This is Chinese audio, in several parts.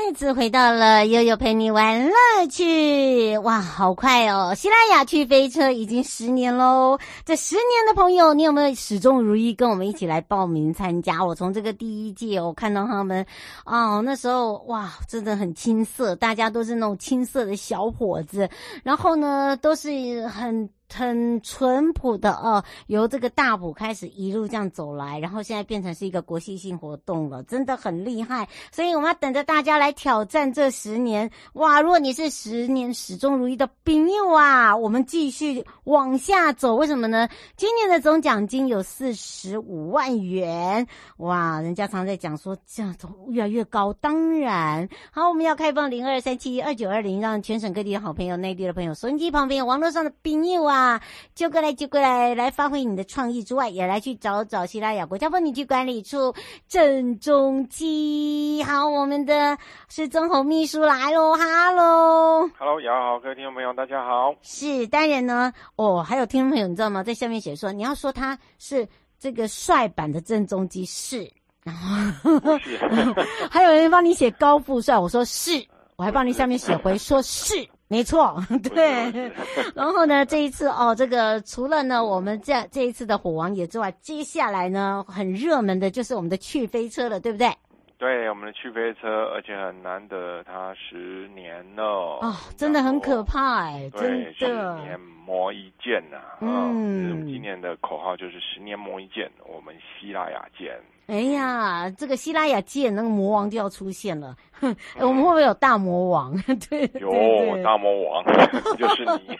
再次回到了悠悠陪你玩乐趣，哇，好快哦！西拉雅趣飞车已经十年喽。这十年的朋友，你有没有始终如一跟我们一起来报名参加？我从这个第一届，我看到他们，哦，那时候哇，真的很青涩，大家都是那种青涩的小伙子，然后呢，都是很。很淳朴的哦，由这个大埔开始一路这样走来，然后现在变成是一个国际性活动了，真的很厉害。所以我们要等着大家来挑战这十年哇！如果你是十年始终如一的朋友啊，我们继续往下走。为什么呢？今年的总奖金有四十五万元哇！人家常在讲说这样走越来越高，当然好，我们要开放零二三七二九二零，让全省各地的好朋友、内地的朋友、收音机旁边、网络上的朋友啊。啊，就过来，就过来，来发挥你的创意之外，也来去找找西拉雅国家风景区管理处郑中基。好，我们的是曾侯秘书来喽，哈喽，哈喽，雅好，各位听众朋友，大家好。是当然呢，哦，还有听众朋友，你知道吗？在下面写说，你要说他是这个帅版的郑中基是，然后 还有人帮你写高富帅，我说是，我还帮你下面写回说是。没错，对。然后呢，这一次哦，这个除了呢，我们这这一次的火王爷之外，接下来呢，很热门的就是我们的去飞车了，对不对？对，我们的去飞车，而且很难得，它十年了哦，真的很可怕哎，对真的，十年磨一剑呐，嗯，今年的口号就是十年磨一剑，我们希拉雅见。哎呀，这个希拉雅剑那个魔王就要出现了，哼，我们会不会有大魔王？对，有大魔王，就是你，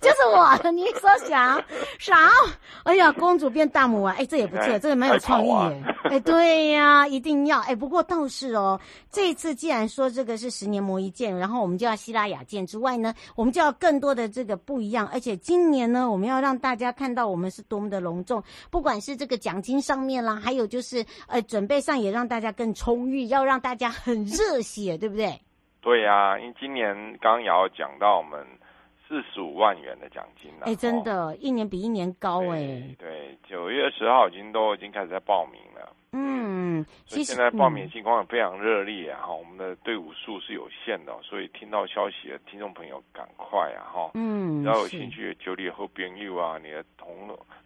就是我。你说想啥？哎呀，公主变大魔王，哎，这也不错，这个蛮有创意耶。哎，对呀，一定要。哎，不过倒是哦，这一次既然说这个是十年磨一剑，然后我们就要希拉雅剑之外呢，我们就要更多的这个不一样。而且今年呢，我们要让大家看到我们是多么的隆重，不管是这个奖金上面啦，还有就是。呃，准备上也让大家更充裕，要让大家很热血，对不对？对呀、啊，因为今年刚也要讲到我们四十五万元的奖金了。哎，真的，一年比一年高哎。对，九月十号已经都已经开始在报名了。嗯，所以现在报名情况也非常热烈啊！哈、嗯，我们的队伍数是有限的，所以听到消息的听众朋友赶快啊！哈，嗯，只要有兴趣的九里后边友啊，你的同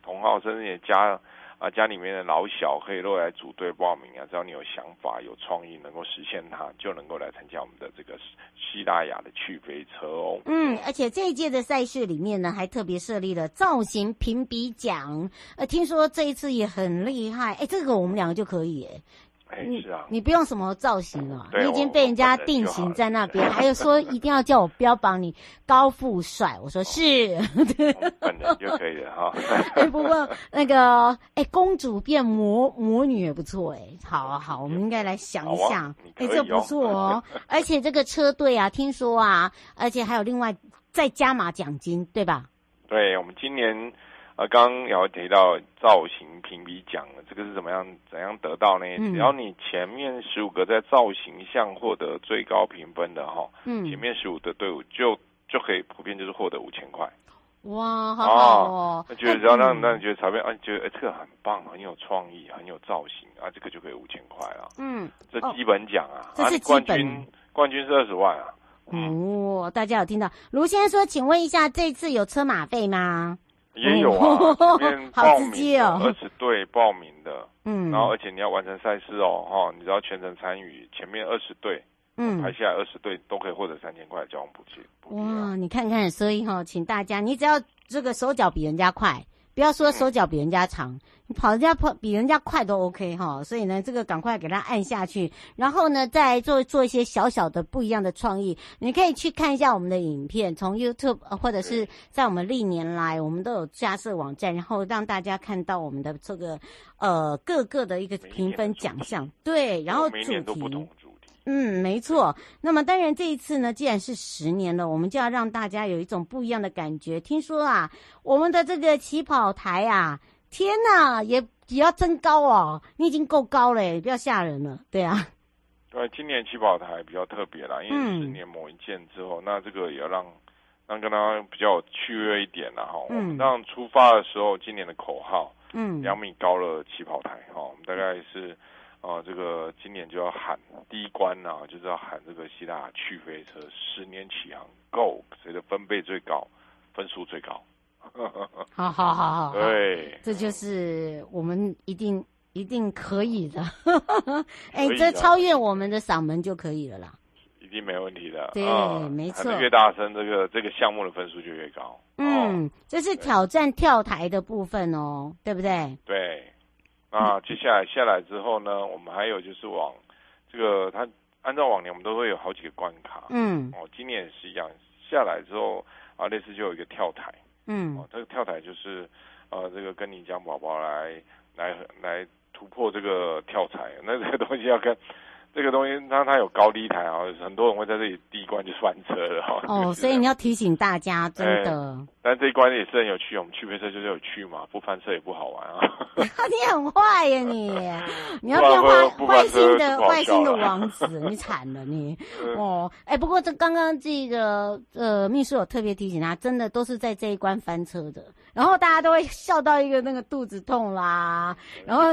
同号甚至你的家。啊，家里面的老小可以都来组队报名啊！只要你有想法、有创意，能够实现它，就能够来参加我们的这个西大雅的趣飞车哦。嗯，而且这一届的赛事里面呢，还特别设立了造型评比奖。呃，听说这一次也很厉害，哎，这个我们两个就可以哎。你是啊，你不用什么造型了，你已经被人家定型在那边。还有说一定要叫我标榜你高富帅，我说是，本人就可以了哈。哎，不过那个哎，公主变魔魔女也不错哎。好啊好，我们应该来想一想，哎，这不错哦。而且这个车队啊，听说啊，而且还有另外再加码奖金，对吧？对，我们今年。啊，刚刚有提到造型评比奖了，这个是怎么样怎样得到呢？嗯、只要你前面十五个在造型项获得最高评分的哈，嗯，前面十五的队伍就就可以普遍就是获得五千块。哇，好好哦！那觉得只要让让你觉得裁判啊，觉得哎这个很棒，很有创意，很有造型啊，这个就可以五千块了。嗯，这基本奖啊，这是冠军，冠军是二十万啊。哦，大家有听到？卢先生说，请问一下，这次有车马费吗？也有啊，前面 报名二十队报名的，嗯，然后而且你要完成赛事哦，哈，你只要全程参与，前面二十队嗯，排下来二十队都可以获得三千块的交通补贴。哇，你看看，所以哈，请大家，你只要这个手脚比人家快。不要说手脚比人家长，你跑人家跑比人家快都 OK 哈，所以呢，这个赶快给他按下去，然后呢，再做做一些小小的不一样的创意。你可以去看一下我们的影片，从 YouTube 或者是在我们历年来，我们都有架设网站，然后让大家看到我们的这个呃各个的一个评分奖项，对，然后主题。嗯，没错。那么当然，这一次呢，既然是十年了，我们就要让大家有一种不一样的感觉。听说啊，我们的这个起跑台啊，天哪，也也要增高哦。你已经够高了，不要吓人了。对啊，对，今年起跑台比较特别啦，因为十年磨一件之后，嗯、那这个也要让让跟他比较有趣味一点啦。哈。嗯。我们当出发的时候，今年的口号，嗯，两米高的起跑台，哈，我们大概是。啊，这个今年就要喊第一关呐、啊，就是要喊这个希腊去飞车十年起航，Go，谁的分贝最高，分数最高。好好好好，对，这就是我们一定一定可以的。哎，这超越我们的嗓门就可以了啦，一定没问题的。对，嗯、没错，越大声，这个这个项目的分数就越高。嗯，这是挑战跳台的部分哦，对不对？对。啊，接下来下来之后呢，我们还有就是往这个，它按照往年我们都会有好几个关卡，嗯，哦，今年也是一样，下来之后啊，类似就有一个跳台，嗯，哦，这个跳台就是呃，这个跟你讲宝宝来来来突破这个跳台，那这个东西要跟。这个东西，它它有高低台啊，很多人会在这里第一关就翻车了哈。哦，所以你要提醒大家，真的。但这一关也是很有趣，我们趣飞车就是有趣嘛，不翻车也不好玩啊。你很坏呀你，你要变坏坏心的坏心的王子，你惨了你。哦，哎，不过这刚刚这个呃秘书有特别提醒他，真的都是在这一关翻车的，然后大家都会笑到一个那个肚子痛啦，然后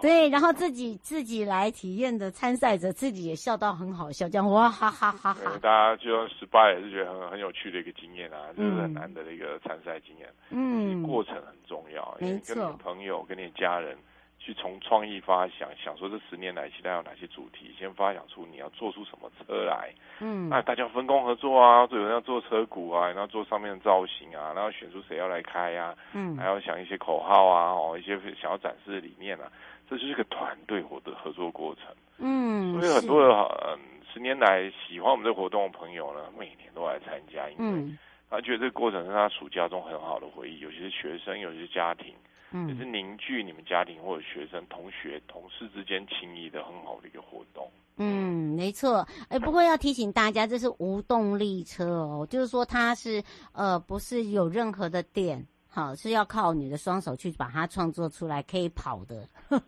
对，然后自己自己来体验的参赛。者自己也笑到很好笑，这样哇哈哈哈哈！大家就失败也是觉得很很有趣的一个经验啊，就、嗯、是很难得的一个参赛经验。嗯，过程很重要，没错。跟你朋友、跟你家人去从创意发想，想说这十年来期待有哪些主题，先发想出你要做出什么车来。嗯，那大家分工合作啊，有人要做车骨啊，然后做上面的造型啊，然后选出谁要来开呀、啊。嗯，还要想一些口号啊，哦，一些想要展示的理念啊，这就是一个团队活的合作过程。嗯，所以很多的嗯，十年来喜欢我们这个活动的朋友呢，每年都来参加，因为他觉得这个过程是他暑假中很好的回忆，有些是学生，有些是家庭，嗯，也是凝聚你们家庭或者学生、同学、同事之间情谊的很好的一个活动。嗯，没错。哎，不过要提醒大家，这是无动力车哦，就是说它是呃，不是有任何的电。好，是要靠你的双手去把它创作出来，可以跑的。嗯、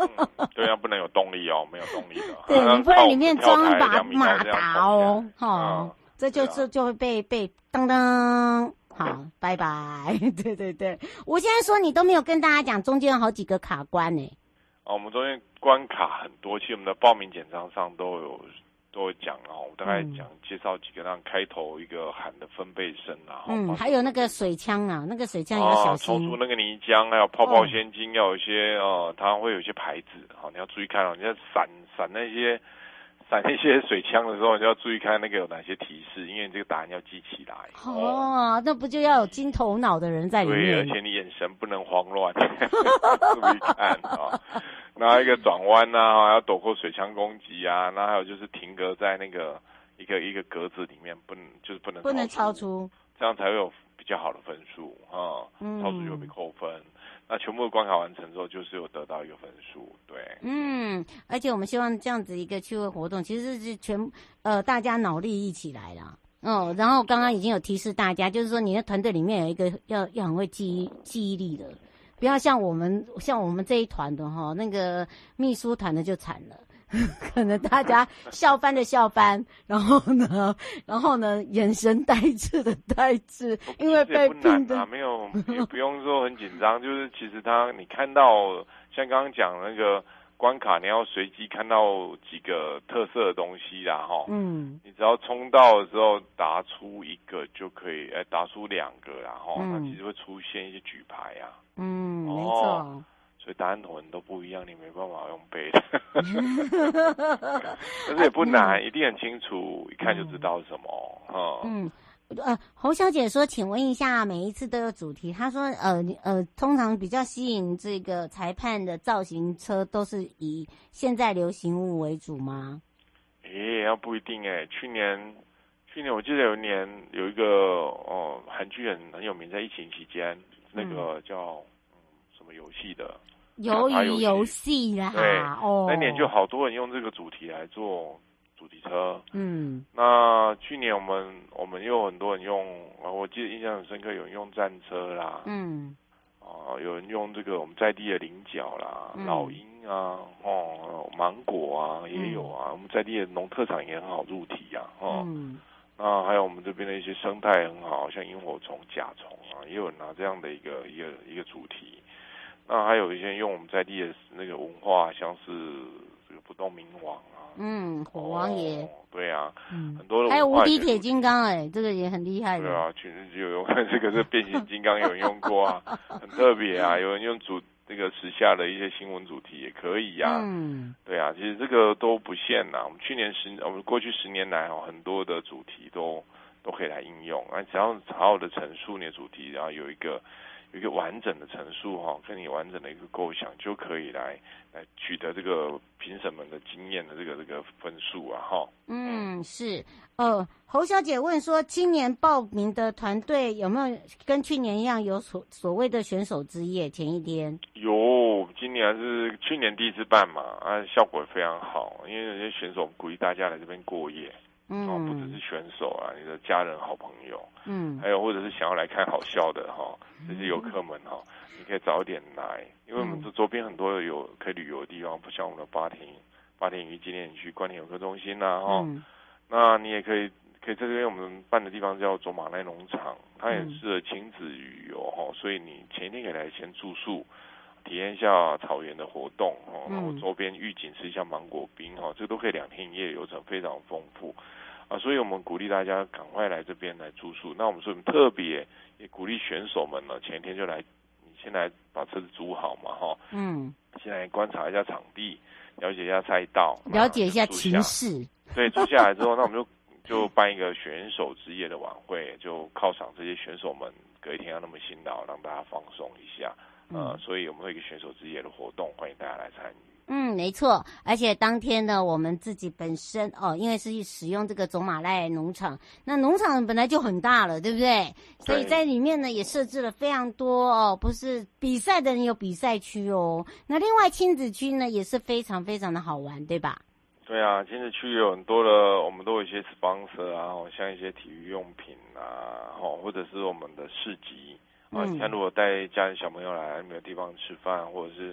对啊，不能有动力哦，没有动力的。对，你不然里面装一把马达哦，哈、嗯，这就这就会被被当当。好，拜拜。对 对对，我现在说你都没有跟大家讲，中间有好几个卡关呢。哦，我们中间关卡很多，其实我们的报名简章上都有。都会讲哦，我大概讲介绍几个，让开头一个喊的分贝声啊，嗯，还有那个水枪啊，那个水枪要小心，冲出那个泥浆，还有泡泡仙金，要有一些哦，它会有一些牌子，好，你要注意看哦，你要闪闪那些闪那些水枪的时候，你就要注意看那个有哪些提示，因为你这个答案要记起来。哦，那不就要有金头脑的人在里面？对，而且你眼神不能慌乱，注意看啊。然后一个转弯呐，要躲过水枪攻击啊，那还有就是停格在那个一个一个格子里面，不能就是不能不能超出，这样才会有比较好的分数啊。嗯，超出就会被扣分。那全部的关卡完成之后，就是有得到一个分数。对，嗯，而且我们希望这样子一个趣味活动，其实是全呃大家脑力一起来啦。哦，然后刚刚已经有提示大家，就是说你的团队里面有一个要要很会记忆记忆力的。不要像我们像我们这一团的哈，那个秘书团的就惨了，可能大家笑翻的笑翻，然后呢，然后呢，眼神呆滞的呆滞，因为被拼的。没有，也不用说很紧张，就是其实他你看到像刚刚讲那个关卡，你要随机看到几个特色的东西啦哈，嗯，你只要冲到的时候答出一个就可以，哎，答出两个然后那其实会出现一些举牌啊。嗯，没错。所以答案可能都不一样，你没办法用背的。但是也不难，嗯、一定很清楚，一看就知道是什么。嗯。嗯呃，侯小姐说，请问一下，每一次都有主题。她说，呃呃，通常比较吸引这个裁判的造型车，都是以现在流行物为主吗？诶，要不一定诶。去年，去年我记得有一年有一个哦，韩剧很很有名，在疫情期间，那个叫嗯什么游戏的，鱿鱼游戏啦。对，哦，那年就好多人用这个主题来做。主题车，嗯，那去年我们我们又有很多人用，我记得印象很深刻，有人用战车啦，嗯，啊，有人用这个我们在地的菱角啦，嗯、老鹰啊，哦，芒果啊也有啊，嗯、我们在地的农特产也很好入题啊，哦，嗯，那还有我们这边的一些生态很好，像萤火虫、甲虫啊，也有拿这样的一个一个一个主题，那还有一些用我们在地的那个文化，像是这个不动明王啊。嗯，火王爷、哦，对啊，嗯，很多的，还有无敌铁金刚，哎，这个也很厉害的。对啊，全世界有用，这个是变形金刚，有人用过啊，很特别啊。有人用主那个时下的一些新闻主题也可以呀、啊。嗯，对啊，其实这个都不限呐。我们去年十，我们过去十年来哦，很多的主题都都可以来应用啊。只要好好的陈述你的主题，然后有一个。有一个完整的陈述哈，跟你完整的一个构想，就可以来来取得这个评审们的经验的这个这个分数啊哈。嗯，是。呃，侯小姐问说，今年报名的团队有没有跟去年一样有所所谓的选手之夜前一天？有，今年是去年第一次办嘛，啊，效果非常好，因为有些选手鼓励大家来这边过夜。嗯，哦，不只是选手啊，你的家人、好朋友，嗯，还有或者是想要来看好笑的哈，这些游客们哈，你可以早点来，因为我们这周边很多有可以旅游的地方，不像我们的八田八田鱼纪念区、观田游客中心呐，哈，那你也可以可以在这边我们办的地方叫走马濑农场，它也适合亲子旅游哈，所以你前一天可以来先住宿，体验一下草原的活动哦，然后周边预警吃一下芒果冰哈，这个都可以两天一夜流程非常丰富。啊，所以我们鼓励大家赶快来这边来住宿。那我们说，我们特别也鼓励选手们呢，前一天就来，你先来把车子租好嘛，哈。嗯。先来观察一下场地，了解一下赛道，了解一下情势。对，住下来之后，那我们就就办一个选手之夜的晚会，就犒赏这些选手们，隔一天要那么辛劳，让大家放松一下。呃，所以我们会有一个选手之夜的活动，欢迎大家来参与。嗯，没错，而且当天呢，我们自己本身哦，因为是使用这个走马濑农场，那农场本来就很大了，对不对？所以在里面呢，也设置了非常多哦，不是比赛的人有比赛区哦，那另外亲子区呢也是非常非常的好玩，对吧？对啊，亲子区有很多的，我们都有一些 sponsor 啊，像一些体育用品啊，哦，或者是我们的市集啊，你看如果带家人小朋友来，没有地方吃饭，或者是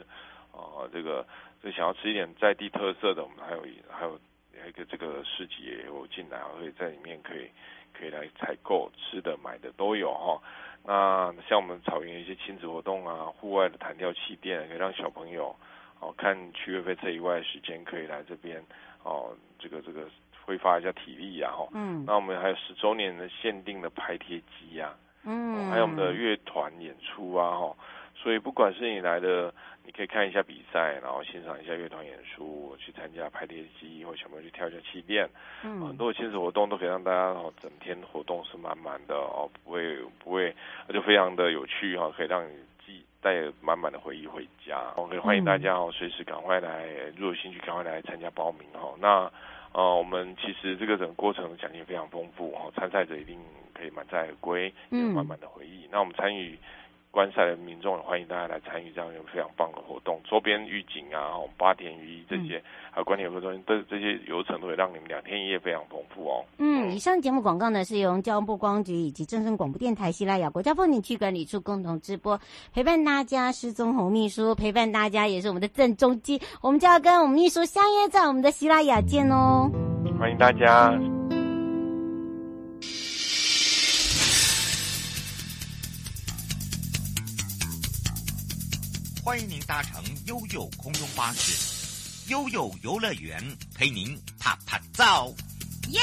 啊这个。就想要吃一点在地特色的，我们还有还有还有一个这个市集也有进来，所以在里面可以可以来采购吃的买的都有哈。那像我们草原一些亲子活动啊，户外的弹跳气垫，可以让小朋友哦看趣味飞车以外的时间可以来这边哦，这个这个挥发一下体力呀哈。嗯。那我们还有十周年的限定的拍贴机呀，嗯，还有我们的乐团演出啊哈。所以不管是你来的。你可以看一下比赛，然后欣赏一下乐团演出，去参加拍贴机，或小朋友去跳一下气垫，嗯，很多亲子活动都可以让大家哦整天活动是满满的哦，不会不会，那就非常的有趣哈，可以让你记带满满的回忆回家。我可以欢迎大家哦，随时赶快来，如果有兴趣赶快来参加报名哦。那呃，我们其实这个整个过程的奖金非常丰富哦，参赛者一定可以满载而归，有满满的回忆。那我们参与。观赛的民众，欢迎大家来参与这样一个非常棒的活动。周边预警啊，八田鱼这些，还有观点游客中心，这这些流程都会让你们两天一夜非常丰富哦。嗯，以上节目广告呢是由交通部观光局以及正声广播电台西拉雅国家风景区管理处共同直播，陪伴大家是宗弘秘书，陪伴大家也是我们的郑中基，我们就要跟我们秘书相约在我们的西拉雅见哦。欢迎大家。欢迎您搭乘悠悠空中巴士，悠悠游乐园陪您啪啪走，耶！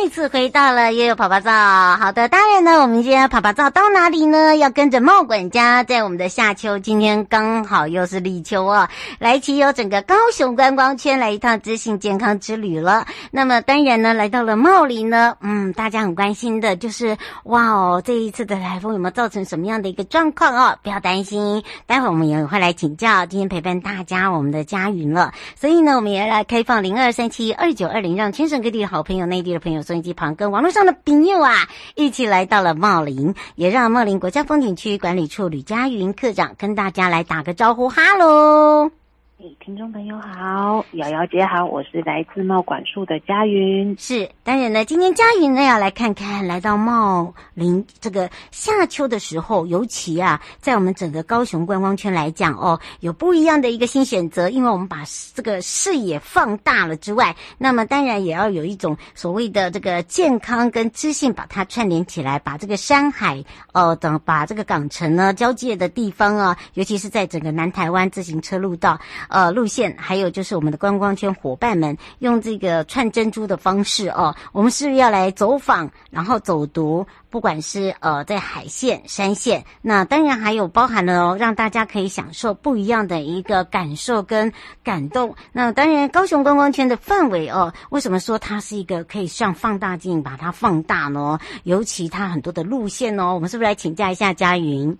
再次回到了悠悠趴趴造。好的，当然呢，我们今天趴趴造到哪里呢？要跟着茂管家，在我们的夏秋，今天刚好又是立秋哦，来骑游整个高雄观光圈，来一趟知性健康之旅了。那么当然呢，来到了茂林呢，嗯，大家很关心的就是，哇哦，这一次的台风有没有造成什么样的一个状况哦？不要担心，待会我们也会来请教。今天陪伴大家，我们的佳云了，所以呢，我们也来开放零二三七二九二零，让全省各地的好朋友、内地的朋友、收音机旁跟网络上的朋友啊，一起来到了茂林，也让茂林国家风景区管理处吕佳云科长跟大家来打个招呼，哈喽。哎听众朋友好，瑶瑶姐好，我是来自茂管处的佳云。是，当然呢，今天佳云呢要来看看，来到茂林这个夏秋的时候，尤其啊，在我们整个高雄观光圈来讲哦，有不一样的一个新选择，因为我们把这个视野放大了之外，那么当然也要有一种所谓的这个健康跟知性，把它串联起来，把这个山海哦等把这个港城呢交界的地方啊，尤其是在整个南台湾自行车路道。呃，路线还有就是我们的观光圈伙伴们用这个串珍珠的方式哦，我们是不是要来走访，然后走读，不管是呃在海线、山线，那当然还有包含了哦，让大家可以享受不一样的一个感受跟感动。那当然，高雄观光圈的范围哦，为什么说它是一个可以像放大镜把它放大呢？尤其它很多的路线哦，我们是不是来请教一下佳云？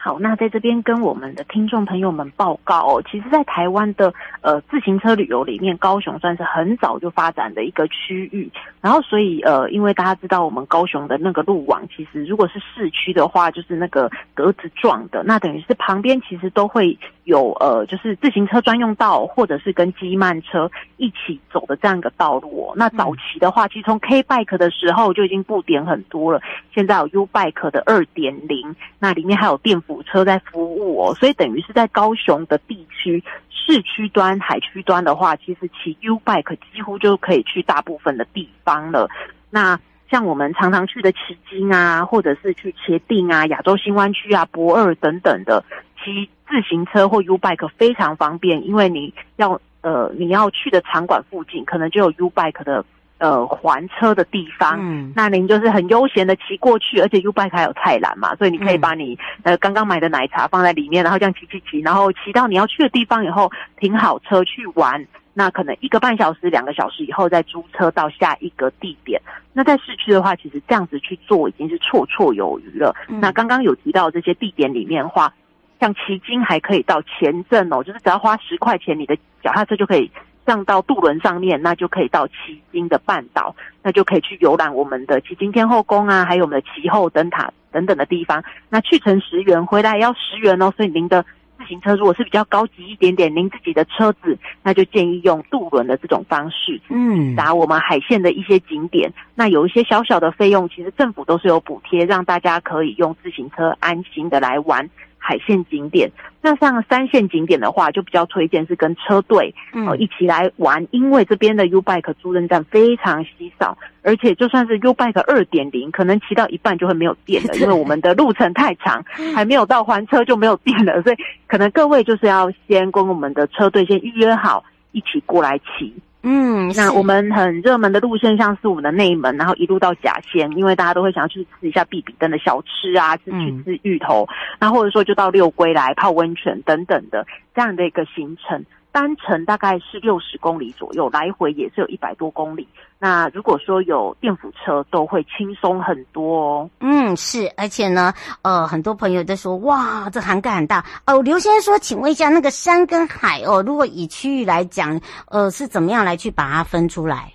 好，那在这边跟我们的听众朋友们报告哦，其实，在台湾的呃自行车旅游里面，高雄算是很早就发展的一个区域。然后，所以呃，因为大家知道我们高雄的那个路网，其实如果是市区的话，就是那个格子状的，那等于是旁边其实都会有呃，就是自行车专用道，或者是跟机慢车一起走的这样一个道路哦。那早期的话，其实从 K Bike 的时候就已经布点很多了，现在有 U Bike 的二点零，那里面还有电辅车在服务哦，所以等于是在高雄的地区市区端、海区端的话，其实骑 U Bike 几乎就可以去大部分的地方了。那像我们常常去的旗津啊，或者是去茄定啊、亚洲新湾区啊、博二等等的，骑自行车或 U Bike 非常方便，因为你要呃你要去的场馆附近，可能就有 U Bike 的。呃，还车的地方，嗯，那您就是很悠闲的骑过去，而且 U bike 还有菜篮嘛，所以你可以把你、嗯、呃刚刚买的奶茶放在里面，然后这样骑骑骑，然后骑到你要去的地方以后，停好车去玩，那可能一个半小时、两个小时以后再租车到下一个地点。那在市区的话，其实这样子去做已经是绰绰有余了。嗯、那刚刚有提到这些地点里面的话，像旗津还可以到前镇哦，就是只要花十块钱，你的脚踏车就可以。上到渡轮上面，那就可以到旗津的半岛，那就可以去游览我们的旗津天后宫啊，还有我们的旗后灯塔等等的地方。那去程十元，回来要十元哦。所以您的自行车如果是比较高级一点点，您自己的车子，那就建议用渡轮的这种方式，嗯，打我们海线的一些景点。那有一些小小的费用，其实政府都是有补贴，让大家可以用自行车安心的来玩。海线景点，那像三线景点的话，就比较推荐是跟车队哦一起来玩，嗯、因为这边的 U Bike 租赁站非常稀少，而且就算是 U Bike 二点零，可能骑到一半就会没有电了，因为我们的路程太长，还没有到还车就没有电了，所以可能各位就是要先跟我们的车队先预约好，一起过来骑。嗯，那我们很热门的路线，像是我们的内门，然后一路到甲仙，因为大家都会想要去吃一下必比登的小吃啊，是去吃芋头，那或者说就到六龟来泡温泉等等的这样的一个行程。单程大概是六十公里左右，来回也是有一百多公里。那如果说有电辅车，都会轻松很多哦。嗯，是，而且呢，呃，很多朋友都说，哇，这涵盖很大哦。刘先生说，请问一下，那个山跟海哦，如果以区域来讲，呃，是怎么样来去把它分出来？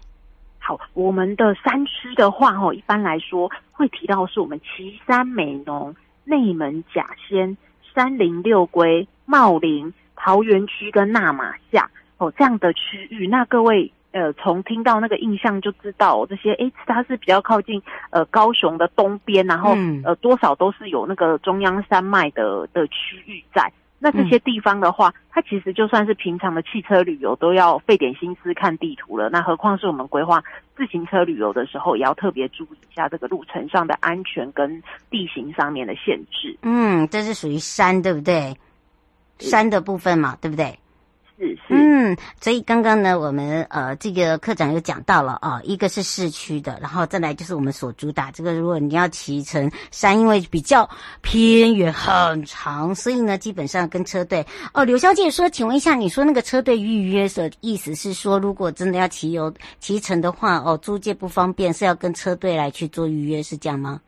好，我们的山区的话，哦，一般来说会提到是我们旗山、美浓、内门、甲仙、三林、六龟、茂林。桃园区跟那玛夏哦，这样的区域，那各位呃，从听到那个印象就知道，哦，这些诶，它是比较靠近呃高雄的东边，然后呃多少都是有那个中央山脉的的区域在。那这些地方的话，它其实就算是平常的汽车旅游都要费点心思看地图了，那何况是我们规划自行车旅游的时候，也要特别注意一下这个路程上的安全跟地形上面的限制。嗯，这是属于山，对不对？山的部分嘛，对不对？是是，嗯，所以刚刚呢，我们呃这个课长有讲到了啊，一个是市区的，然后再来就是我们所主打这个，如果你要骑乘山，因为比较偏远很长，所以呢，基本上跟车队哦。刘小姐说，请问一下，你说那个车队预约的意思是说，如果真的要骑游骑乘的话，哦，租借不方便，是要跟车队来去做预约，是这样吗？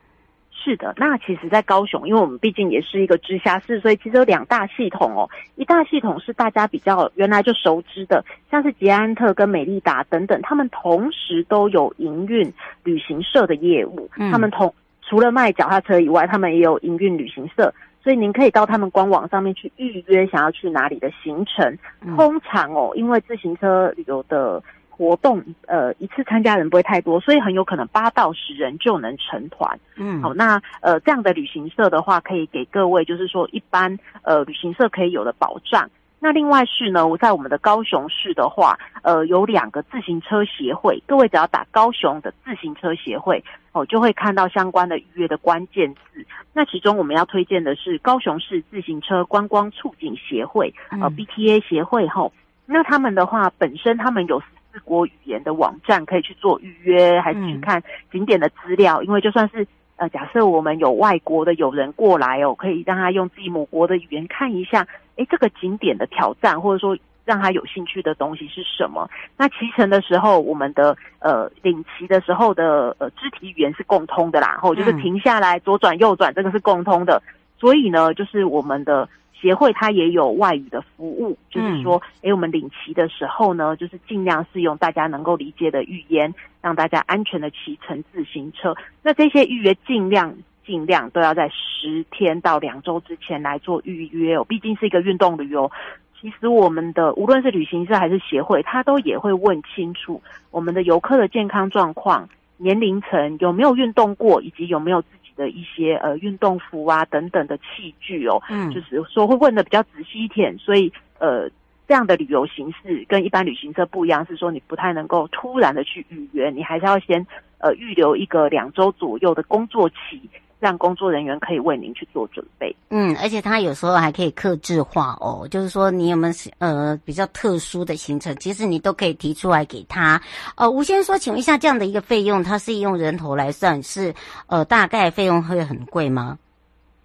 是的，那其实，在高雄，因为我们毕竟也是一个直辖市，所以其实有两大系统哦。一大系统是大家比较原来就熟知的，像是捷安特跟美利达等等，他们同时都有营运旅行社的业务。嗯，他们同除了卖脚踏车以外，他们也有营运旅行社，所以您可以到他们官网上面去预约想要去哪里的行程。通常哦，因为自行车旅游的。活动呃一次参加人不会太多，所以很有可能八到十人就能成团。嗯，好，那呃这样的旅行社的话，可以给各位就是说一般呃旅行社可以有的保障。那另外是呢，我在我们的高雄市的话，呃有两个自行车协会，各位只要打高雄的自行车协会哦，就会看到相关的预约的关键字。那其中我们要推荐的是高雄市自行车观光促进协会，呃 BTA 协会后，那他们的话本身他们有。国语言的网站可以去做预约，还是去看景点的资料？嗯、因为就算是呃，假设我们有外国的友人过来哦，可以让他用自己母国的语言看一下，诶，这个景点的挑战，或者说让他有兴趣的东西是什么？那骑乘的时候，我们的呃领骑的时候的呃肢体语言是共通的啦，然后就是停下来左转右转，这个是共通的。所以呢，就是我们的。协会它也有外语的服务，就是说，诶，我们领骑的时候呢，就是尽量是用大家能够理解的语言，让大家安全的骑乘自行车。那这些预约尽量尽量都要在十天到两周之前来做预约哦，毕竟是一个运动旅游。其实我们的无论是旅行社还是协会，他都也会问清楚我们的游客的健康状况、年龄层有没有运动过，以及有没有自己的一些呃运动服啊等等的器具哦，嗯，就是说会问的比较仔细一点，所以呃这样的旅游形式跟一般旅行社不一样，是说你不太能够突然的去预约，你还是要先呃预留一个两周左右的工作期。让工作人员可以为您去做准备。嗯，而且他有时候还可以克制化哦，就是说你有没有呃比较特殊的行程，其实你都可以提出来给他。呃，吴先生说，请问一下，这样的一个费用，它是用人头来算，是呃大概费用会很贵吗？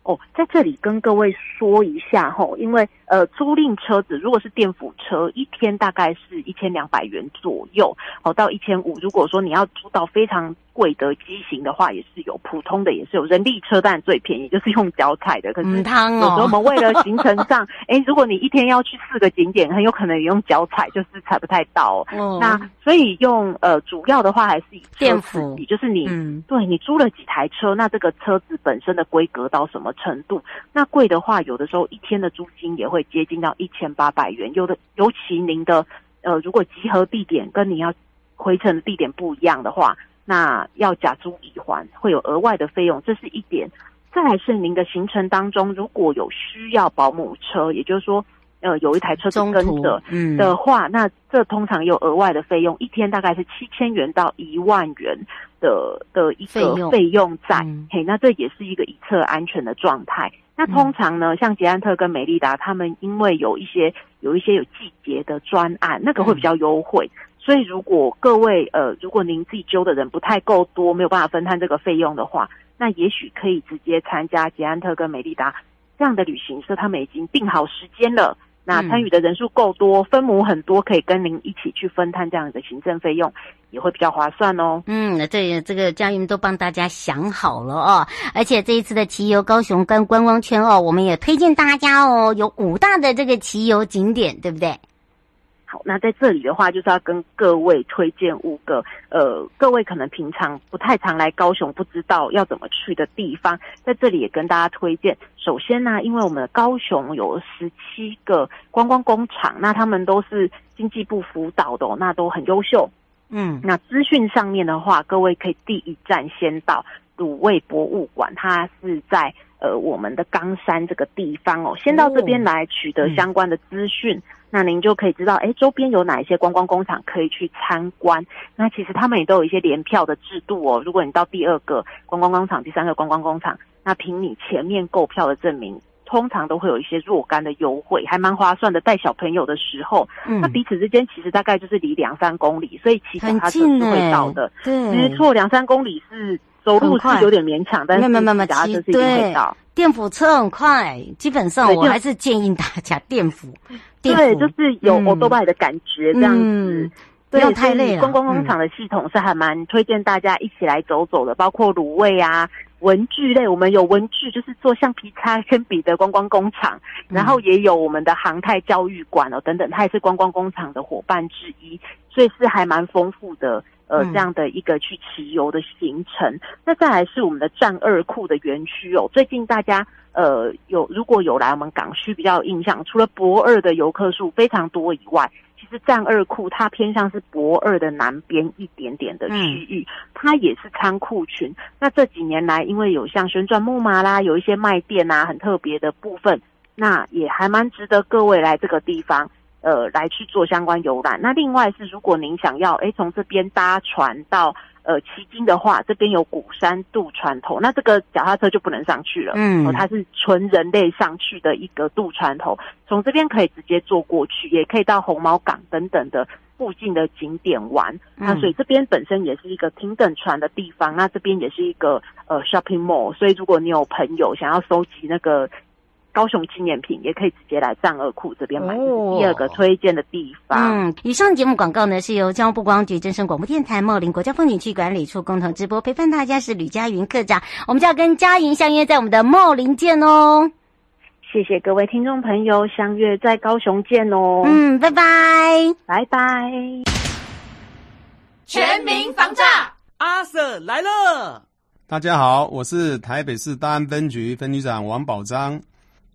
哦，在这里跟各位说一下吼，因为呃租赁车子如果是电辅车，一天大概是一千两百元左右，哦到一千五。如果说你要租到非常贵的机型的话，也是有普通的，也是有人力车，但最便宜就是用脚踩的。可是有时候我们为了行程上，哎、嗯哦，如果你一天要去四个景点，很有可能也用脚踩，就是踩不太到。哦、那所以用呃主要的话还是以电辅，也就是你、嗯、对你租了几台车，那这个车子本身的规格到什么程度？那贵的话，有的时候一天的租金也会接近到一千八百元。有的尤其您的呃，如果集合地点跟你要回程的地点不一样的话。那要假租乙还，会有额外的费用，这是一点。再来是您的行程当中，如果有需要保姆车，也就是说，呃，有一台车子跟着的话，嗯、那这通常有额外的费用，一天大概是七千元到一万元的的一个费用在。嗯、嘿，那这也是一个一侧安全的状态。那通常呢，像捷安特跟美利达，他们因为有一些有一些有季节的专案，那个会比较优惠。嗯所以，如果各位呃，如果您自己揪的人不太够多，没有办法分摊这个费用的话，那也许可以直接参加捷安特跟美利达这样的旅行社，他们已经定好时间了。那参与的人数够多，分母很多，可以跟您一起去分摊这样的行政费用，也会比较划算哦。嗯，那这这个佳音都帮大家想好了哦，而且这一次的骑游高雄跟观光圈哦，我们也推荐大家哦，有五大的这个骑游景点，对不对？好，那在这里的话，就是要跟各位推荐五个，呃，各位可能平常不太常来高雄，不知道要怎么去的地方，在这里也跟大家推荐。首先呢，因为我们的高雄有十七个观光工厂，那他们都是经济部辅导的，那都很优秀。嗯，那资讯上面的话，各位可以第一站先到卤味博物馆，它是在呃我们的冈山这个地方哦，先到这边来取得相关的资讯。哦嗯那您就可以知道，哎，周边有哪一些观光工厂可以去参观。那其实他们也都有一些联票的制度哦。如果你到第二个观光工厂、第三个观光工厂，那凭你前面购票的证明，通常都会有一些若干的优惠，还蛮划算的。带小朋友的时候，嗯、那彼此之间其实大概就是离两三公里，所以骑脚踏车是会到的。对，没错，两三公里是走路是有点勉强，但是脚踏车是一定会到。电辅车很快，基本上我还是建议大家电辅。对，就是有欧多拜的感觉，这样子。嗯不要太累了。观光工厂的系统是还蛮推荐大家一起来走走的，嗯、包括卤味啊、文具类，我们有文具，就是做橡皮擦、铅笔的观光工厂，嗯、然后也有我们的航太教育馆哦等等，它也是观光工厂的伙伴之一，所以是还蛮丰富的。呃，这样的一个去骑游的行程。嗯、那再来是我们的战二库的园区哦，最近大家呃有如果有来我们港区比较有印象，除了博二的游客数非常多以外。是战二库，它偏向是博二的南边一点点的区域，嗯、它也是仓库群。那这几年来，因为有像旋转木马啦，有一些卖店啊，很特别的部分，那也还蛮值得各位来这个地方，呃，来去做相关游览。那另外是，如果您想要，诶，从这边搭船到。呃，旗津的话，这边有鼓山渡船头，那这个脚踏车就不能上去了。嗯，哦，它是纯人类上去的一个渡船头，从这边可以直接坐过去，也可以到红毛港等等的附近的景点玩。嗯、那所以这边本身也是一个停等船的地方，那这边也是一个呃 shopping mall，所以如果你有朋友想要收集那个。高雄纪念品也可以直接来战二库这边买，哦、第二个推荐的地方。嗯，以上节目广告呢是由交通部观光局、真声广播电台、茂林国家风景区管理处共同直播，陪伴大家是吕佳云课长，我们就要跟佳云相约在我们的茂林见哦。谢谢各位听众朋友，相约在高雄见哦。嗯，拜拜，拜拜。全民防诈，阿 Sir 来了。大家好，我是台北市大安分局分局长王宝章。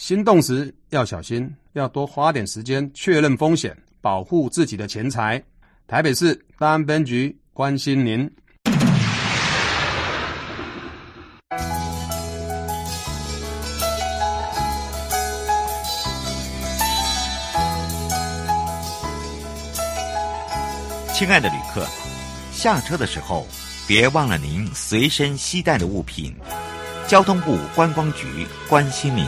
心动时要小心。要多花点时间确认风险，保护自己的钱财。台北市大安分局关心您。亲爱的旅客，下车的时候别忘了您随身携带的物品。交通部观光局关心您。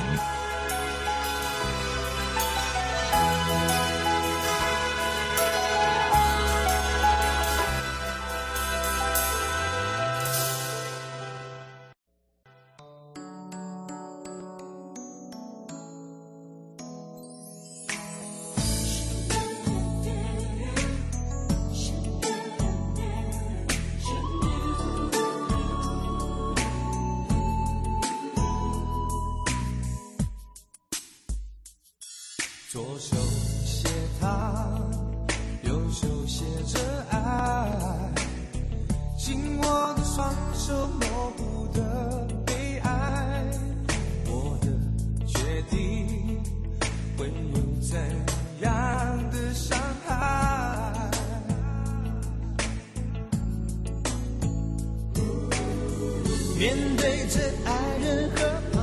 面对着爱人和朋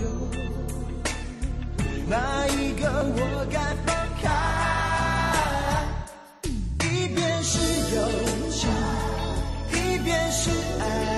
友哪一个我该放开？一边是友情一边是爱。